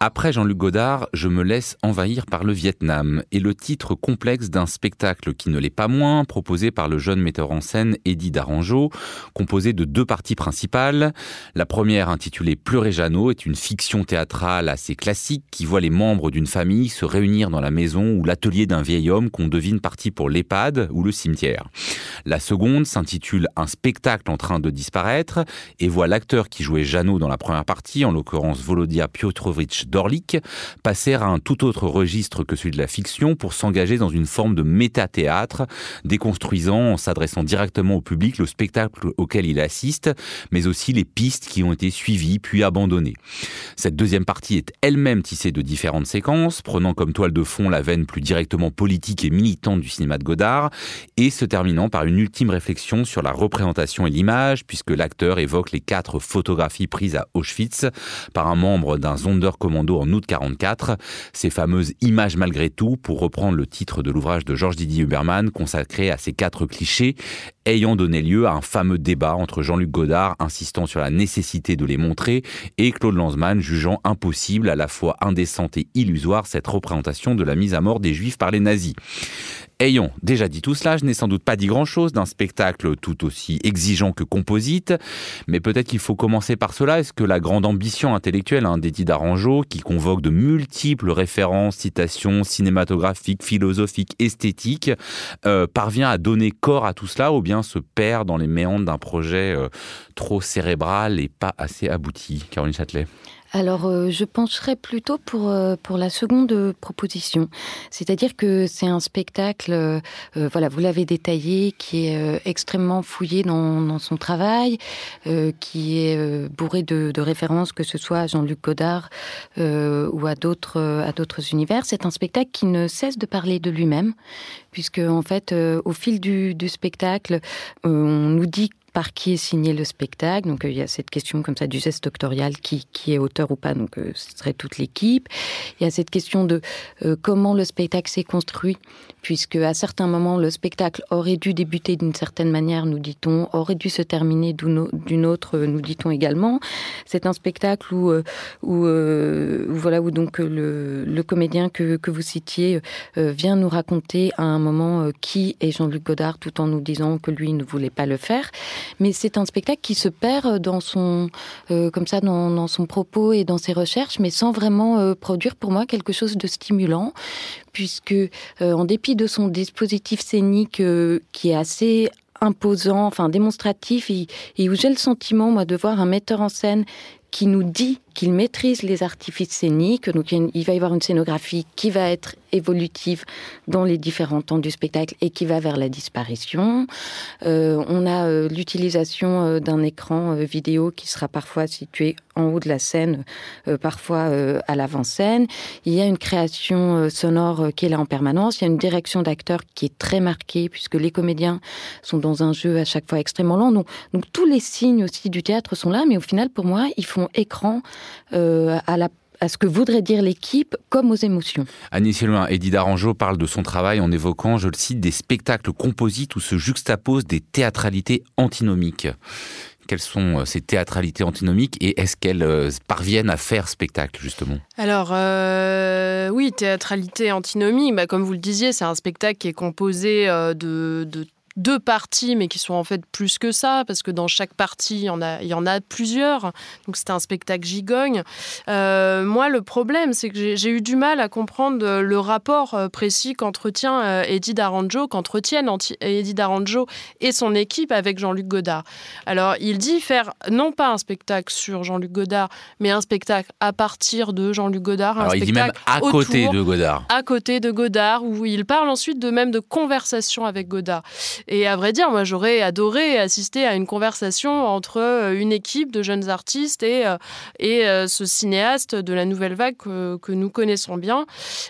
Après Jean-Luc Godard, je me laisse envahir par le Vietnam et le titre complexe d'un spectacle qui ne l'est pas moins, proposé par le jeune metteur en scène Eddie Daranjo, composé de deux parties principales. La première, intitulée Pleurer Jeannot, est une fiction théâtrale assez classique qui voit les membres d'une famille se réunir dans la maison ou l'atelier d'un vieil homme qu'on devine parti pour l'EHPAD ou le cimetière. La seconde s'intitule Un spectacle en train de disparaître et voit l'acteur qui jouait Jeannot dans la première partie, en l'occurrence Volodya Piotrovitch d'Orlik passer à un tout autre registre que celui de la fiction pour s'engager dans une forme de métathéâtre, déconstruisant en s'adressant directement au public le spectacle auquel il assiste, mais aussi les pistes qui ont été suivies puis abandonnées. Cette deuxième partie est elle-même tissée de différentes séquences, prenant comme toile de fond la veine plus directement politique et militante du cinéma de Godard, et se terminant par une ultime réflexion sur la représentation et l'image, puisque l'acteur évoque les quatre photographies prises à Auschwitz par un membre d'un Sonderkommando en août 44, ces fameuses images malgré tout, pour reprendre le titre de l'ouvrage de Georges Didier Huberman consacré à ces quatre clichés, ayant donné lieu à un fameux débat entre Jean-Luc Godard insistant sur la nécessité de les montrer et Claude Lanzmann jugeant impossible, à la fois indécente et illusoire, cette représentation de la mise à mort des Juifs par les nazis. Ayant déjà dit tout cela, je n'ai sans doute pas dit grand-chose d'un spectacle tout aussi exigeant que composite, mais peut-être qu'il faut commencer par cela. Est-ce que la grande ambition intellectuelle hein, d'Eddie Daranjo, qui convoque de multiples références, citations cinématographiques, philosophiques, esthétiques, euh, parvient à donner corps à tout cela ou bien se perd dans les méandres d'un projet euh, trop cérébral et pas assez abouti? Caroline Châtelet alors, euh, je pencherais plutôt pour, euh, pour la seconde proposition. C'est-à-dire que c'est un spectacle, euh, voilà, vous l'avez détaillé, qui est extrêmement fouillé dans, dans son travail, qui est bourré de, de, références, que ce soit à Jean-Luc Godard ou à d'autres, à d'autres univers. C'est un spectacle qui ne cesse de parler de lui-même, puisque, en fait, au fil du spectacle, on nous dit par qui est signé le spectacle. Donc euh, il y a cette question comme ça du geste doctorial, qui, qui est auteur ou pas, donc euh, ce serait toute l'équipe. Il y a cette question de euh, comment le spectacle s'est construit, puisque à certains moments le spectacle aurait dû débuter d'une certaine manière, nous dit-on, aurait dû se terminer d'une autre, nous dit-on également. C'est un spectacle où, où, voilà où donc le, le comédien que, que vous citiez vient nous raconter à un moment qui est Jean-Luc Godard, tout en nous disant que lui ne voulait pas le faire mais c'est un spectacle qui se perd dans son, euh, comme ça, dans, son propos et dans ses recherches, mais sans vraiment euh, produire pour moi quelque chose de stimulant, puisque euh, en dépit de son dispositif scénique qui est assez imposant, enfin démonstratif, et, et où j'ai le sentiment, moi, de voir un metteur en scène qui nous dit qu'il maîtrise les artifices scéniques. Donc, il va y avoir une scénographie qui va être évolutive dans les différents temps du spectacle et qui va vers la disparition. Euh, on a euh, l'utilisation euh, d'un écran vidéo qui sera parfois situé en haut de la scène, parfois à l'avant-scène. Il y a une création sonore qui est là en permanence. Il y a une direction d'acteurs qui est très marquée puisque les comédiens sont dans un jeu à chaque fois extrêmement lent. Donc, tous les signes aussi du théâtre sont là, mais au final, pour moi, ils font écran à la à ce que voudrait dire l'équipe comme aux émotions. Annie Sylvain, Eddie Daranjo parle de son travail en évoquant, je le cite, des spectacles composites où se juxtaposent des théâtralités antinomiques. Quelles sont euh, ces théâtralités antinomiques et est-ce qu'elles euh, parviennent à faire spectacle justement? Alors oui, théâtralité antinomique, bah, comme vous le disiez, c'est un spectacle qui est composé de, de deux parties, mais qui sont en fait plus que ça, parce que dans chaque partie, il y en a, il y en a plusieurs. Donc c'est un spectacle gigogne. Euh, moi, le problème, c'est que j'ai eu du mal à comprendre le rapport euh, précis qu'entretient euh, Eddie Daranjo, qu'entretiennent Eddie Daranjo et son équipe avec Jean-Luc Godard. Alors, il dit faire non pas un spectacle sur Jean-Luc Godard, mais un spectacle à partir de Jean-Luc Godard. Alors, il dit même à côté de Godard. À côté de Godard, où il parle ensuite de même de conversation avec Godard. Et à vrai dire, moi, j'aurais adoré assister à une conversation entre euh, une équipe de jeunes artistes et, euh, et euh, ce cinéaste de la nouvelle vague que, nous connaissons bien.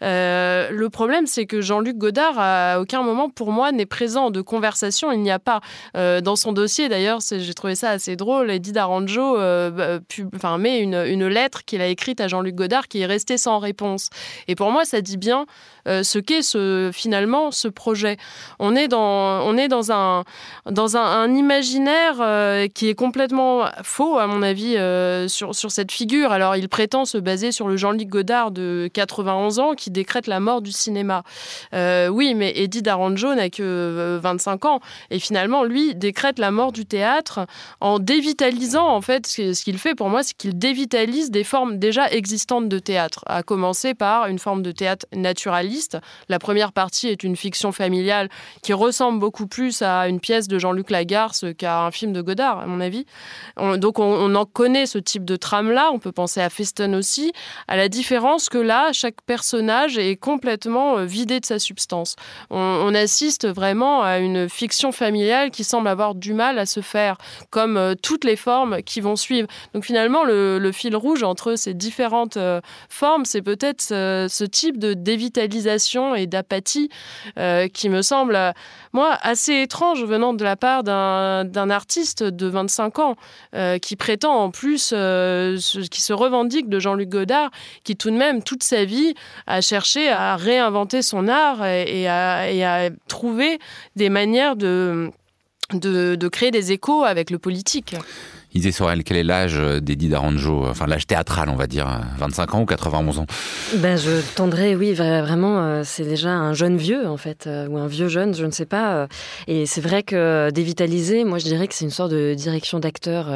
le problème, c'est que Jean-Luc Godard, à aucun moment, pour moi, n'est présent de conversation. Il n'y a pas. dans son dossier, d'ailleurs, j'ai trouvé ça assez drôle. Eddie Daranjo bah, enfin, met une, une lettre qu'il a écrite à Jean-Luc Godard qui est restée sans réponse. Et pour moi, ça dit bien ce qu'est finalement ce projet. On est dans, un, imaginaire euh, qui est complètement faux, à mon avis, euh, sur, sur cette figure. Alors, il prétend se baser sur le Jean-Luc Godard de 91 ans qui décrète la mort du cinéma. oui, mais Eddie Daranjo n'a que 25 ans. Et finalement, lui, décrète la mort du théâtre en dévitalisant, en fait, ce qu'il fait pour moi, c'est qu'il dévitalise des formes déjà existantes de théâtre, à commencer par une forme de théâtre naturaliste. La première partie est une fiction familiale qui ressemble beaucoup plus à une pièce de Jean-Luc Lagarce qu'à un film de Godard, à mon avis. donc on, en connaît ce type de trame-là, on peut penser à Feston aussi, à la différence que là, chaque personnage est complètement euh, vidé de sa substance. On, assiste vraiment à une fiction familiale qui semble avoir du mal à se faire, comme euh, toutes les formes qui vont suivre. Donc finalement, le, fil rouge entre ces différentes euh, formes, c'est peut-être ce, type de dévitalisation et d'apathie qui me semble, moi, assez étrange venant de la part d'un artiste de 25 ans qui prétend en plus, qui se revendique de Jean-Luc Godard, qui tout de même, toute sa vie, a cherché à réinventer son art et, à, trouver des manières de, de, créer des échos avec le politique. Isée Sorel, quel est l'âge d'Eddie Daranjo Enfin, l'âge théâtral, on va dire, 25 ans ou 91 ans? Ben, Je tendrais, oui, vraiment, euh, c'est déjà un jeune vieux, en fait, euh, ou un vieux jeune, je ne sais pas. Euh. Et c'est vrai que dévitaliser, moi, je dirais que c'est une sorte de direction d'acteur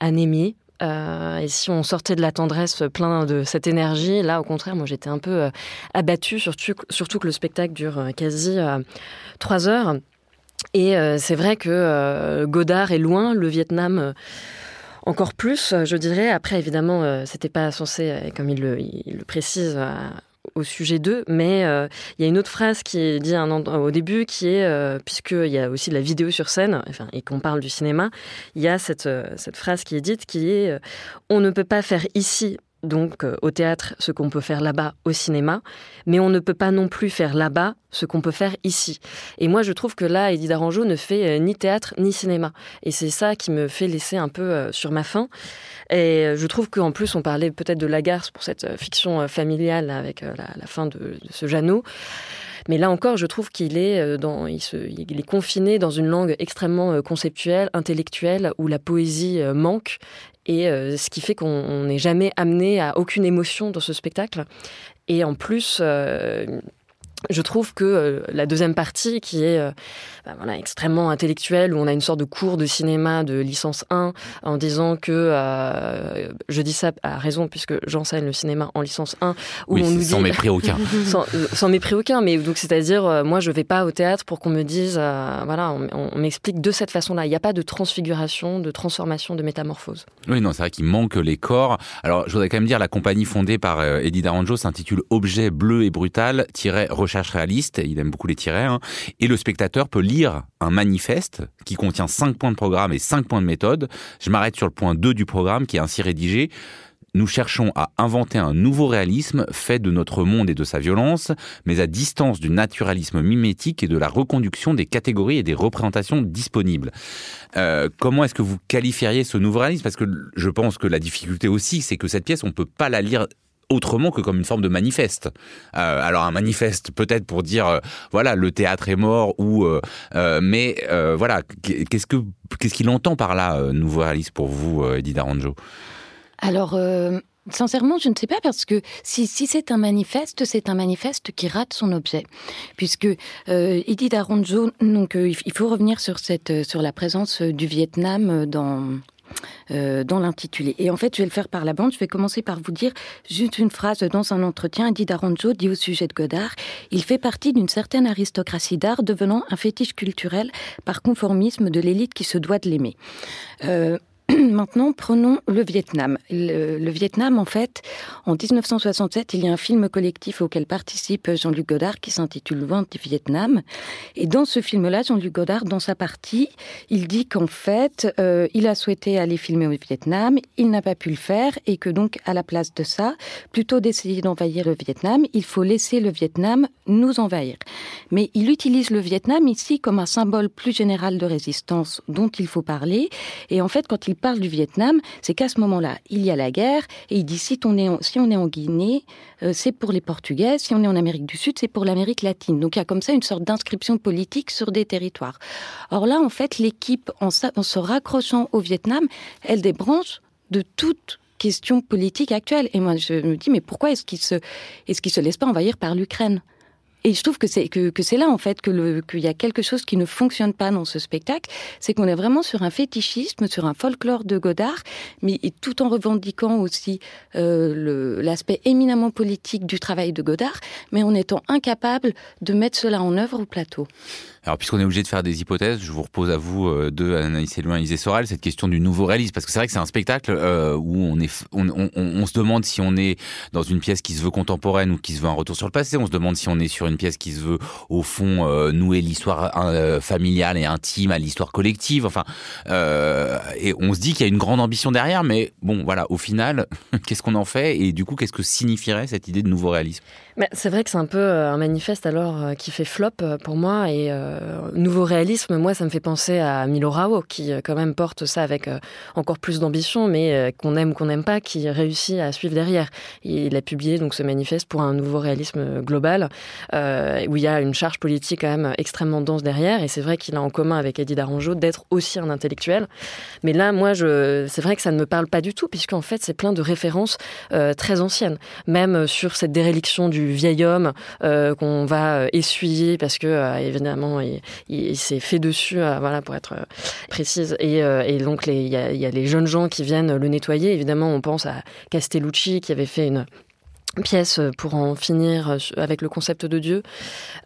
anémie. et si on sortait de la tendresse plein de cette énergie, là, au contraire, moi, j'étais un peu abattue, surtout que le spectacle dure quasi trois heures. Et euh, c'est vrai que euh, Godard est loin, le Vietnam euh, encore plus, je dirais. Après, évidemment, c'était pas censé, comme il le, précise au sujet d'eux, mais il y a une autre phrase qui est dit au début, qui est, puisqu'il y a aussi de la vidéo sur scène, enfin, et qu'on parle du cinéma, il y a cette, cette phrase qui est dite, qui est On ne peut pas faire ici donc euh, au théâtre ce qu'on peut faire là-bas au cinéma, mais on ne peut pas non plus faire là-bas ce qu'on peut faire ici. Et moi je trouve que là, Eddie Daranjo ne fait euh, ni théâtre ni cinéma. Et c'est ça qui me fait laisser un peu euh, sur ma faim. Et je trouve qu'en plus on parlait peut-être de Lagarce pour cette fiction familiale avec la, fin de, ce Jeannot. Mais là encore, je trouve qu'il est, est confiné dans une langue extrêmement conceptuelle, intellectuelle, où la poésie manque et euh, ce qui fait qu'on n'est jamais amené à aucune émotion dans ce spectacle. Et en plus, euh, je trouve que euh, la deuxième partie, qui est euh, bah, voilà, extrêmement intellectuelle, où on a une sorte de cours de cinéma de licence 1, en disant que, euh, je dis ça à raison, puisque j'enseigne le cinéma en licence 1, où on nous sans mépris aucun. sans, mépris aucun, mais donc c'est-à-dire, moi je vais pas au théâtre pour qu'on me dise, voilà, on, m'explique de cette façon-là. Il n'y a pas de transfiguration, de transformation, de métamorphose. Oui, non, c'est vrai qu'il manque les corps. Alors, je voudrais quand même dire, la compagnie fondée par Eddie Daranjo s'intitule Objet bleu et brutal, recherche réaliste, il aime beaucoup les tirets, hein. et le spectateur peut lire un manifeste qui contient 5 points de programme et 5 points de méthode. Je m'arrête sur le point 2 du programme qui est ainsi rédigé. Nous cherchons à inventer un nouveau réalisme fait de notre monde et de sa violence, mais à distance du naturalisme mimétique et de la reconduction des catégories et des représentations disponibles. Euh, comment est-ce que vous qualifieriez ce nouveau réalisme? Parce que je pense que la difficulté aussi, c'est que cette pièce, on ne peut pas la lire autrement que comme une forme de manifeste. Euh, alors un manifeste peut-être pour dire euh, voilà le théâtre est mort ou euh, mais voilà qu'est-ce que qu'est-ce qu'il entend par là nouveau réaliste pour vous Eddie Daranjo Alors Sincèrement, je ne sais pas parce que si, c'est un manifeste, c'est un manifeste qui rate son objet, puisque euh, Eddie Daronjo, donc il faut revenir sur cette sur la présence du Vietnam dans euh, dans l'intitulé. Et en fait, je vais le faire par la bande. Je vais commencer par vous dire juste une phrase dans un entretien. Eddie Daranjo dit au sujet de Godard Il fait partie d'une certaine aristocratie d'art, devenant un fétiche culturel par conformisme de l'élite qui se doit de l'aimer. Euh, Maintenant, prenons le Vietnam. Le, Vietnam, en fait, en 1967, il y a un film collectif auquel participe Jean-Luc Godard qui s'intitule Loin du Vietnam. Et dans ce film-là, Jean-Luc Godard, dans sa partie, il dit qu'en fait, euh, il a souhaité aller filmer au Vietnam, il n'a pas pu le faire et que donc, à la place de ça, plutôt d'essayer d'envahir le Vietnam, il faut laisser le Vietnam nous envahir. Mais il utilise le Vietnam ici comme un symbole plus général de résistance dont il faut parler. Et en fait, quand il parle du Vietnam, c'est qu'à ce moment-là, il y a la guerre, et il dit si on est en, si on est en Guinée, euh, c'est pour les Portugais, si on est en Amérique du Sud, c'est pour l'Amérique latine. Donc il y a comme ça une sorte d'inscription politique sur des territoires. Or là, en fait, l'équipe, en, se raccrochant au Vietnam, elle débranche de toute question politique actuelle. Et moi, je me dis, mais pourquoi est-ce qu'il se, est-ce se laisse pas envahir par l'Ukraine? Et je trouve que c'est que, que c'est là en fait que le qu'il y a quelque chose qui ne fonctionne pas dans ce spectacle, c'est qu'on est vraiment sur un fétichisme, sur un folklore de Godard, mais tout en revendiquant aussi euh, l'aspect éminemment politique du travail de Godard, mais en étant incapable de mettre cela en œuvre au plateau. Alors, puisqu'on est obligé de faire des hypothèses, je vous repose à vous euh, deux, Anaïs Elouin et Isée Sorel, cette question du nouveau réalisme. Parce que c'est vrai que c'est un spectacle euh, où on, se demande si on est dans une pièce qui se veut contemporaine ou qui se veut un retour sur le passé. On se demande si on est sur une pièce qui se veut, au fond, euh, nouer l'histoire familiale et intime à l'histoire collective. Enfin, et on se dit qu'il y a une grande ambition derrière, mais bon, voilà, au final, qu'est-ce qu'on en fait Et du coup, qu'est-ce que signifierait cette idée de nouveau réalisme? C'est vrai que c'est un peu un manifeste alors qui fait flop pour moi et nouveau réalisme. Moi, ça me fait penser à Milo Rao qui quand même porte ça avec encore plus d'ambition, mais qu'on aime ou qu'on n'aime pas, qui réussit à suivre derrière. Il a publié donc ce manifeste pour un nouveau réalisme global où il y a une charge politique quand même extrêmement dense derrière. Et c'est vrai qu'il a en commun avec Eddie Daranjo d'être aussi un intellectuel. Mais là, moi, je, c'est vrai que ça ne me parle pas du tout puisqu'en fait, c'est plein de références très anciennes, même sur cette déréliction du vieil homme euh, qu'on va euh, essuyer parce que euh, il, s'est fait dessus, voilà pour être précise. Et, donc il y y a les jeunes gens qui viennent le nettoyer. Évidemment, on pense à Castellucci qui avait fait une pièce pour en finir avec le concept de Dieu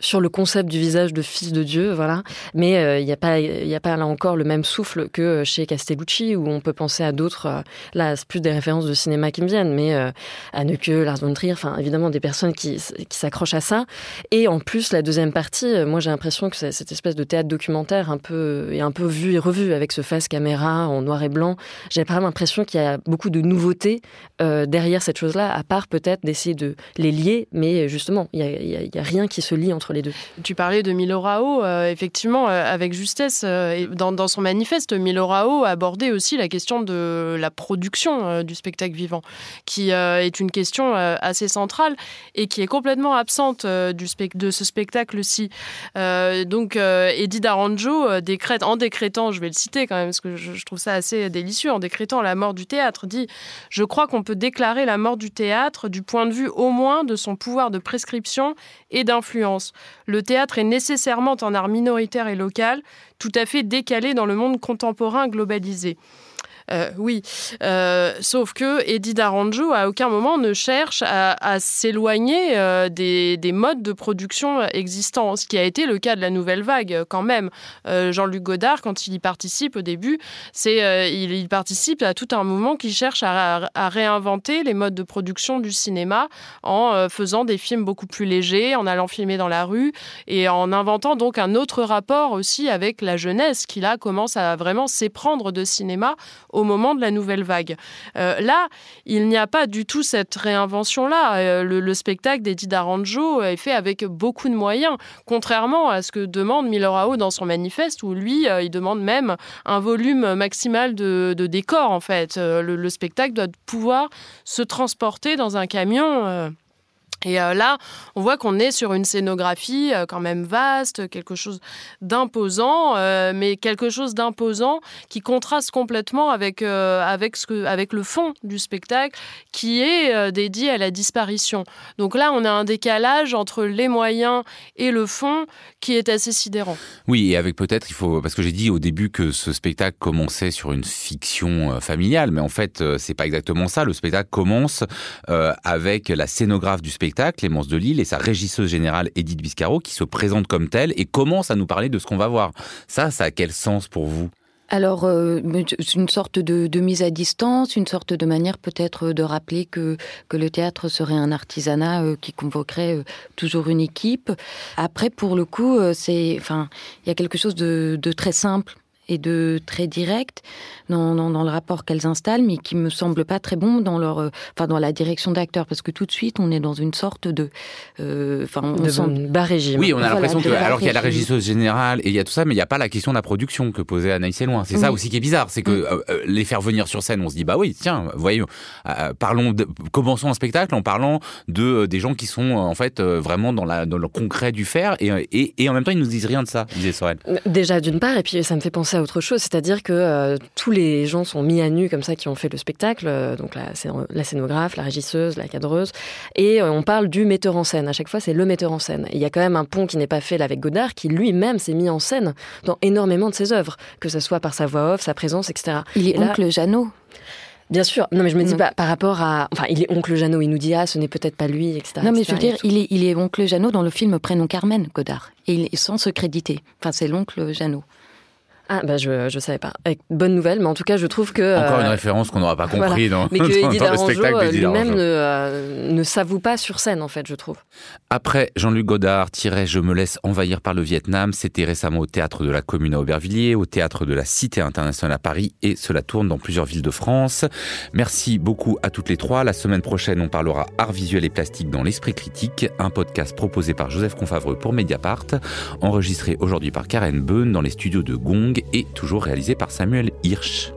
sur le concept du visage de fils de Dieu, voilà. Mais euh, il n'y a pas, a pas là encore le même souffle que chez Castellucci où on peut penser à d'autres. Euh, là, c'est plus des références de cinéma qui me viennent, mais euh, Anneke, Lars von Trier, enfin évidemment des personnes qui, qui s'accrochent à ça. Et en plus, la deuxième partie, moi j'ai l'impression que cette espèce de théâtre documentaire un peu et un peu vu et revu avec ce face caméra en noir et blanc. J'ai pas l'impression qu'il y a beaucoup de nouveautés derrière cette chose-là, à part peut-être d'essayer de les lier, mais justement, il n'y a, rien qui se lie entre les deux. Tu parlais de Milo Rao, euh, effectivement, euh, avec justesse. Euh, dans, son manifeste, Milo Rao abordait aussi la question de la production du spectacle vivant, qui est une question assez centrale et qui est complètement absente du de ce spectacle-ci. donc, Eddie Daranjo décrète, en décrétant, je vais le citer quand même, parce que je, je trouve ça assez délicieux, en décrétant la mort du théâtre, dit Je crois qu'on peut déclarer la mort du théâtre du point de vue au moins de son pouvoir de prescription et d'influence. Le théâtre est nécessairement un art minoritaire et local, tout à fait décalé dans le monde contemporain globalisé. Euh, oui, euh, sauf que Eddie Daranjo, à aucun moment, ne cherche à, s'éloigner euh, des, modes de production existants, ce qui a été le cas de la nouvelle vague quand même. Jean-Luc Godard, quand il y participe au début, c'est il, participe à tout un mouvement qui cherche à, à, réinventer les modes de production du cinéma en faisant des films beaucoup plus légers, en allant filmer dans la rue et en inventant donc un autre rapport aussi avec la jeunesse qui là commence à vraiment s'éprendre de cinéma au moment de la nouvelle vague. Euh, là, il n'y a pas du tout cette réinvention-là. Euh, le, spectacle d'Eddie Daranjo est fait avec beaucoup de moyens, contrairement à ce que demande Milorao dans son manifeste, où lui, euh, il demande même un volume maximal de, décors, en fait. le, spectacle doit pouvoir se transporter dans un camion. Et euh, là, on voit qu'on est sur une scénographie euh, quand même vaste, quelque chose d'imposant, euh, mais quelque chose d'imposant qui contraste complètement avec, avec, ce que, avec le fond du spectacle qui est dédié à la disparition. Donc là, on a un décalage entre les moyens et le fond qui est assez sidérant. Oui, et avec peut-être, il faut, parce que j'ai dit au début que ce spectacle commençait sur une fiction familiale, mais en fait, c'est pas exactement ça. Le spectacle commence avec la scénographe du spectacle Clémence Delille, et sa régisseuse générale Edith Biscaro, qui se présente comme telle et commence à nous parler de ce qu'on va voir. Ça, ça a quel sens pour vous? Alors, euh, une sorte de, mise à distance, une sorte de manière peut-être de rappeler que, que le théâtre serait un artisanat euh, qui convoquerait euh, toujours une équipe. Après, pour le coup, c'est, enfin, il y a quelque chose de très simple et de très direct dans, dans, le rapport qu'elles installent, mais qui me semble pas très bon dans leur, euh, enfin dans la direction d'acteurs, parce que tout de suite on est dans une sorte de, euh, enfin on de sent bas régime. Oui, on a l'impression que alors qu'il y a la régisseuse générale et il y a tout ça, mais il n'y a pas la question de la production que posait Anaïs Loin. C'est ça aussi qui est bizarre, c'est que euh, les faire venir sur scène, on se dit bah oui, tiens, voyons, parlons, de, commençons un spectacle en parlant de des gens qui sont en fait vraiment dans la dans le concret du faire et, et, et en même temps ils nous disent rien de ça, disait Sorel. Déjà d'une part, et puis ça me fait penser à autre chose, c'est-à-dire que euh, tous les gens sont mis à nu comme ça qui ont fait le spectacle, euh, donc la, la, scénographe, la régisseuse, la cadreuse, et euh, on parle du metteur en scène. À chaque fois, c'est le metteur en scène. il y a quand même un pont qui n'est pas fait là avec Godard, qui lui-même s'est mis en scène dans énormément de ses œuvres, que ce soit par sa voix off, sa présence, etc. Il est oncle Jeannot. Bien sûr. Non, mais je me dis pas par rapport à. Enfin, il est oncle Jeannot. Il nous dit ah, ce n'est peut-être pas lui, etc. Non, mais je veux dire, il est, il est oncle Jeannot dans le film Prénom Carmen, Godard, et il est sans se créditer. Enfin, c'est l'oncle Jeannot. Ah bah je je savais pas. bonne nouvelle, mais en tout cas je trouve que encore une euh, référence qu'on n'aura pas compris dans, mais que Eddie le spectacle lui-même ne, euh, ne s'avoue pas sur scène en fait, je trouve. Après Jean-Luc Godard tirait Je me laisse envahir par le Vietnam, c'était récemment au théâtre de la Commune à Aubervilliers, au théâtre de la Cité internationale à Paris et cela tourne dans plusieurs villes de France. Merci beaucoup à toutes les trois. La semaine prochaine, on parlera art visuel et plastique dans l'esprit critique, un podcast proposé par Joseph Confavreux pour Mediapart, enregistré aujourd'hui par Karen Beun dans les studios de Gong et toujours réalisé par Samuel Hirsch.